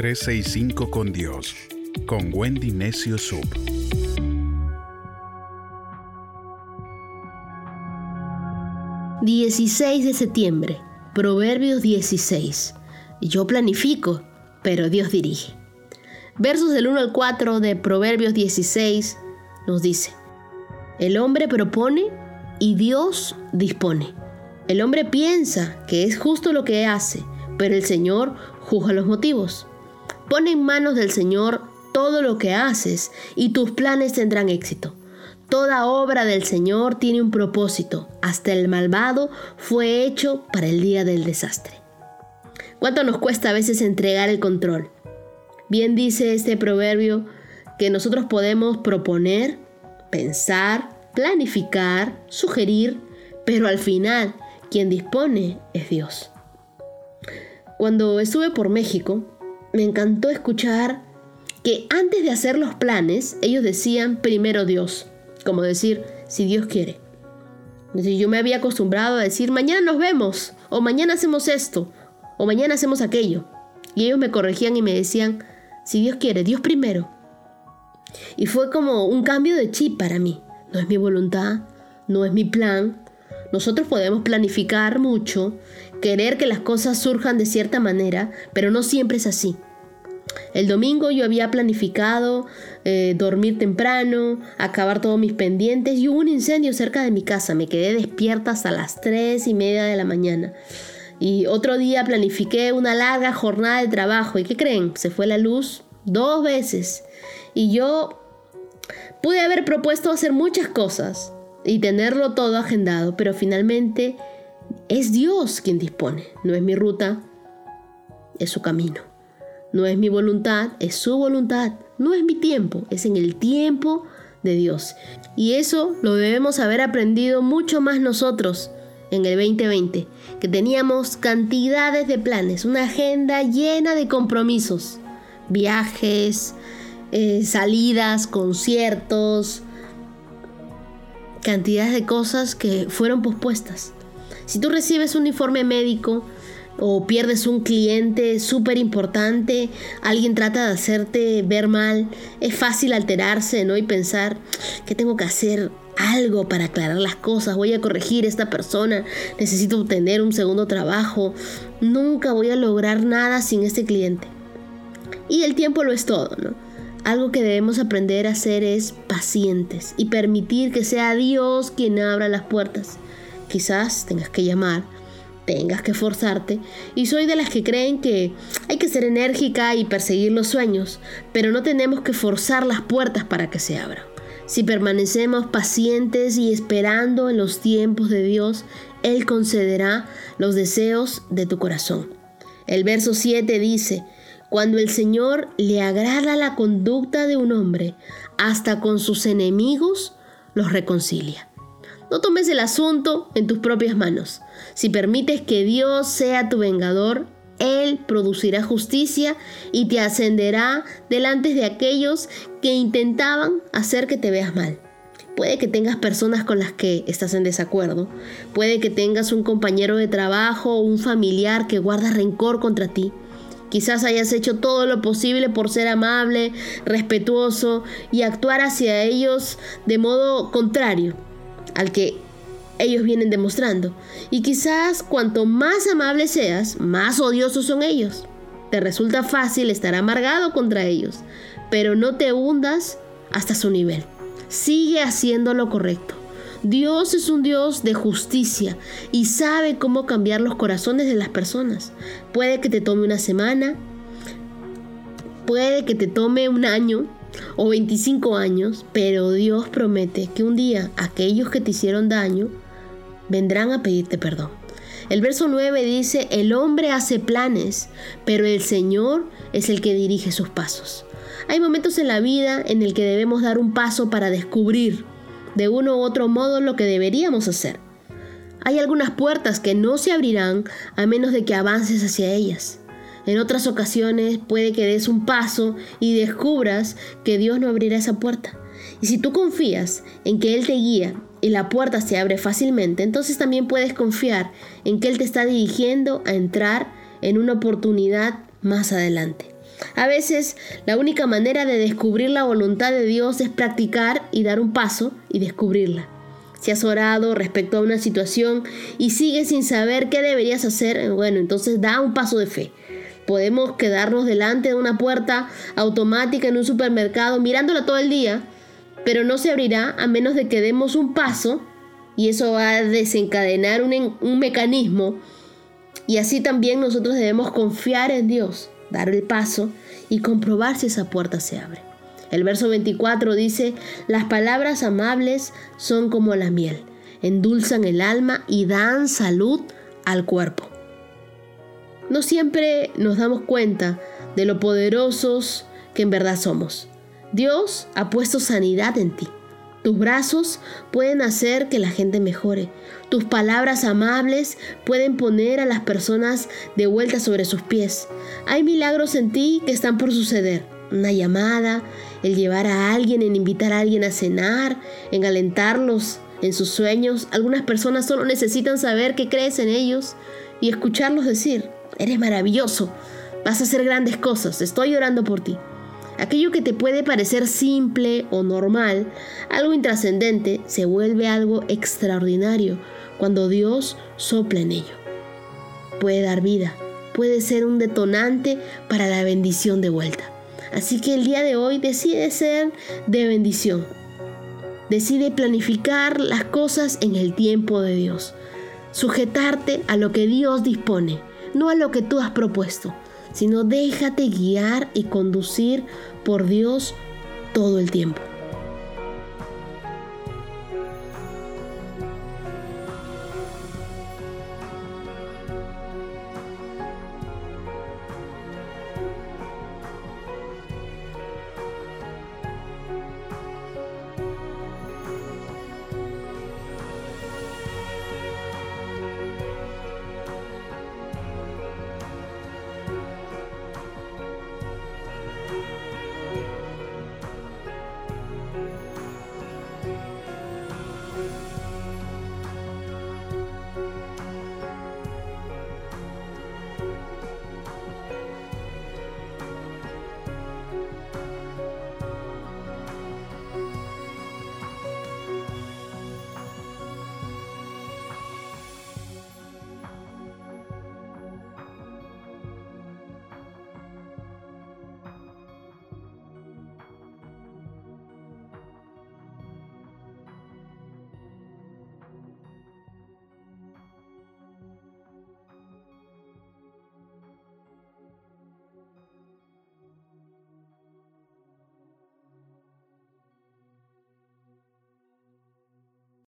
365 con Dios, con Wendy Necio Sub. ...16 de septiembre... Proverbios 16. Yo planifico, pero Dios dirige. Versos del 1 al 4 de Proverbios 16 nos dice, el hombre propone y Dios dispone. El hombre piensa que es justo lo que hace, pero el Señor juzga los motivos. Pone en manos del Señor todo lo que haces y tus planes tendrán éxito. Toda obra del Señor tiene un propósito. Hasta el malvado fue hecho para el día del desastre. ¿Cuánto nos cuesta a veces entregar el control? Bien dice este proverbio que nosotros podemos proponer, pensar, planificar, sugerir, pero al final quien dispone es Dios. Cuando estuve por México, me encantó escuchar que antes de hacer los planes, ellos decían primero Dios como decir, si Dios quiere. yo me había acostumbrado a decir, mañana nos vemos, o mañana hacemos esto, o mañana hacemos aquello. Y ellos me corregían y me decían, si Dios quiere, Dios primero. Y fue como un cambio de chip para mí. No es mi voluntad, no es mi plan. Nosotros podemos planificar mucho, querer que las cosas surjan de cierta manera, pero no siempre es así. El domingo yo había planificado eh, dormir temprano, acabar todos mis pendientes y hubo un incendio cerca de mi casa. Me quedé despierta hasta las 3 y media de la mañana. Y otro día planifiqué una larga jornada de trabajo. ¿Y qué creen? Se fue la luz dos veces. Y yo pude haber propuesto hacer muchas cosas y tenerlo todo agendado, pero finalmente es Dios quien dispone. No es mi ruta, es su camino. No es mi voluntad, es su voluntad. No es mi tiempo, es en el tiempo de Dios. Y eso lo debemos haber aprendido mucho más nosotros en el 2020, que teníamos cantidades de planes, una agenda llena de compromisos, viajes, eh, salidas, conciertos, cantidades de cosas que fueron pospuestas. Si tú recibes un informe médico, o pierdes un cliente súper importante, alguien trata de hacerte ver mal, es fácil alterarse, ¿no? Y pensar que tengo que hacer algo para aclarar las cosas, voy a corregir a esta persona, necesito obtener un segundo trabajo, nunca voy a lograr nada sin este cliente. Y el tiempo lo es todo, ¿no? Algo que debemos aprender a hacer es pacientes y permitir que sea Dios quien abra las puertas. Quizás tengas que llamar tengas que forzarte y soy de las que creen que hay que ser enérgica y perseguir los sueños, pero no tenemos que forzar las puertas para que se abran. Si permanecemos pacientes y esperando en los tiempos de Dios, Él concederá los deseos de tu corazón. El verso 7 dice, cuando el Señor le agrada la conducta de un hombre, hasta con sus enemigos los reconcilia. No tomes el asunto en tus propias manos. Si permites que Dios sea tu vengador, Él producirá justicia y te ascenderá delante de aquellos que intentaban hacer que te veas mal. Puede que tengas personas con las que estás en desacuerdo. Puede que tengas un compañero de trabajo o un familiar que guarda rencor contra ti. Quizás hayas hecho todo lo posible por ser amable, respetuoso y actuar hacia ellos de modo contrario al que ellos vienen demostrando. Y quizás cuanto más amable seas, más odiosos son ellos. Te resulta fácil estar amargado contra ellos, pero no te hundas hasta su nivel. Sigue haciendo lo correcto. Dios es un Dios de justicia y sabe cómo cambiar los corazones de las personas. Puede que te tome una semana, puede que te tome un año, o 25 años, pero Dios promete que un día aquellos que te hicieron daño vendrán a pedirte perdón. El verso 9 dice, el hombre hace planes, pero el Señor es el que dirige sus pasos. Hay momentos en la vida en el que debemos dar un paso para descubrir de uno u otro modo lo que deberíamos hacer. Hay algunas puertas que no se abrirán a menos de que avances hacia ellas. En otras ocasiones puede que des un paso y descubras que Dios no abrirá esa puerta. Y si tú confías en que Él te guía y la puerta se abre fácilmente, entonces también puedes confiar en que Él te está dirigiendo a entrar en una oportunidad más adelante. A veces la única manera de descubrir la voluntad de Dios es practicar y dar un paso y descubrirla. Si has orado respecto a una situación y sigues sin saber qué deberías hacer, bueno, entonces da un paso de fe. Podemos quedarnos delante de una puerta automática en un supermercado mirándola todo el día, pero no se abrirá a menos de que demos un paso y eso va a desencadenar un, mecanismo. Y así también nosotros debemos confiar en Dios, dar el paso y comprobar si esa puerta se abre. El verso 24 dice, las palabras amables son como la miel, endulzan el alma y dan salud al cuerpo. No siempre nos damos cuenta de lo poderosos que en verdad somos. Dios ha puesto sanidad en ti. Tus brazos pueden hacer que la gente mejore. Tus palabras amables pueden poner a las personas de vuelta sobre sus pies. Hay milagros en ti que están por suceder. Una llamada, el llevar a alguien, en invitar a alguien a cenar, en alentarlos en sus sueños. Algunas personas solo necesitan saber que crees en ellos y escucharlos decir, eres maravilloso, vas a hacer grandes cosas, estoy orando por ti. Aquello que te puede parecer simple o normal, algo intrascendente, se vuelve algo extraordinario cuando Dios sopla en ello. Puede dar vida, puede ser un detonante para la bendición de vuelta. Así que el día de hoy decide ser de bendición. Decide planificar las cosas en el tiempo de Dios. Sujetarte a lo que Dios dispone, no a lo que tú has propuesto, sino déjate guiar y conducir por Dios todo el tiempo.